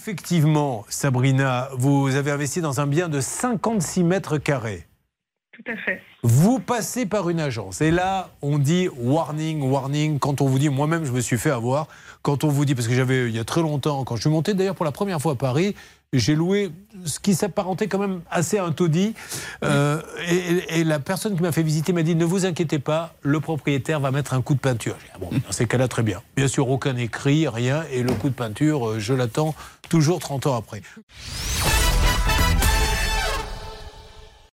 Effectivement, Sabrina, vous avez investi dans un bien de 56 mètres carrés. Tout à fait. Vous passez par une agence et là, on dit warning, warning. Quand on vous dit, moi-même, je me suis fait avoir. Quand on vous dit, parce que j'avais, il y a très longtemps, quand je suis monté d'ailleurs pour la première fois à Paris, j'ai loué ce qui s'apparentait quand même assez à un taudis. Euh, et, la personne qui m'a fait visiter m'a dit Ne vous inquiétez pas, le propriétaire va mettre un coup de peinture. Ah bon, dans ces cas-là, très bien. Bien sûr, aucun écrit, rien. Et le coup de peinture, euh, je l'attends toujours 30 ans après.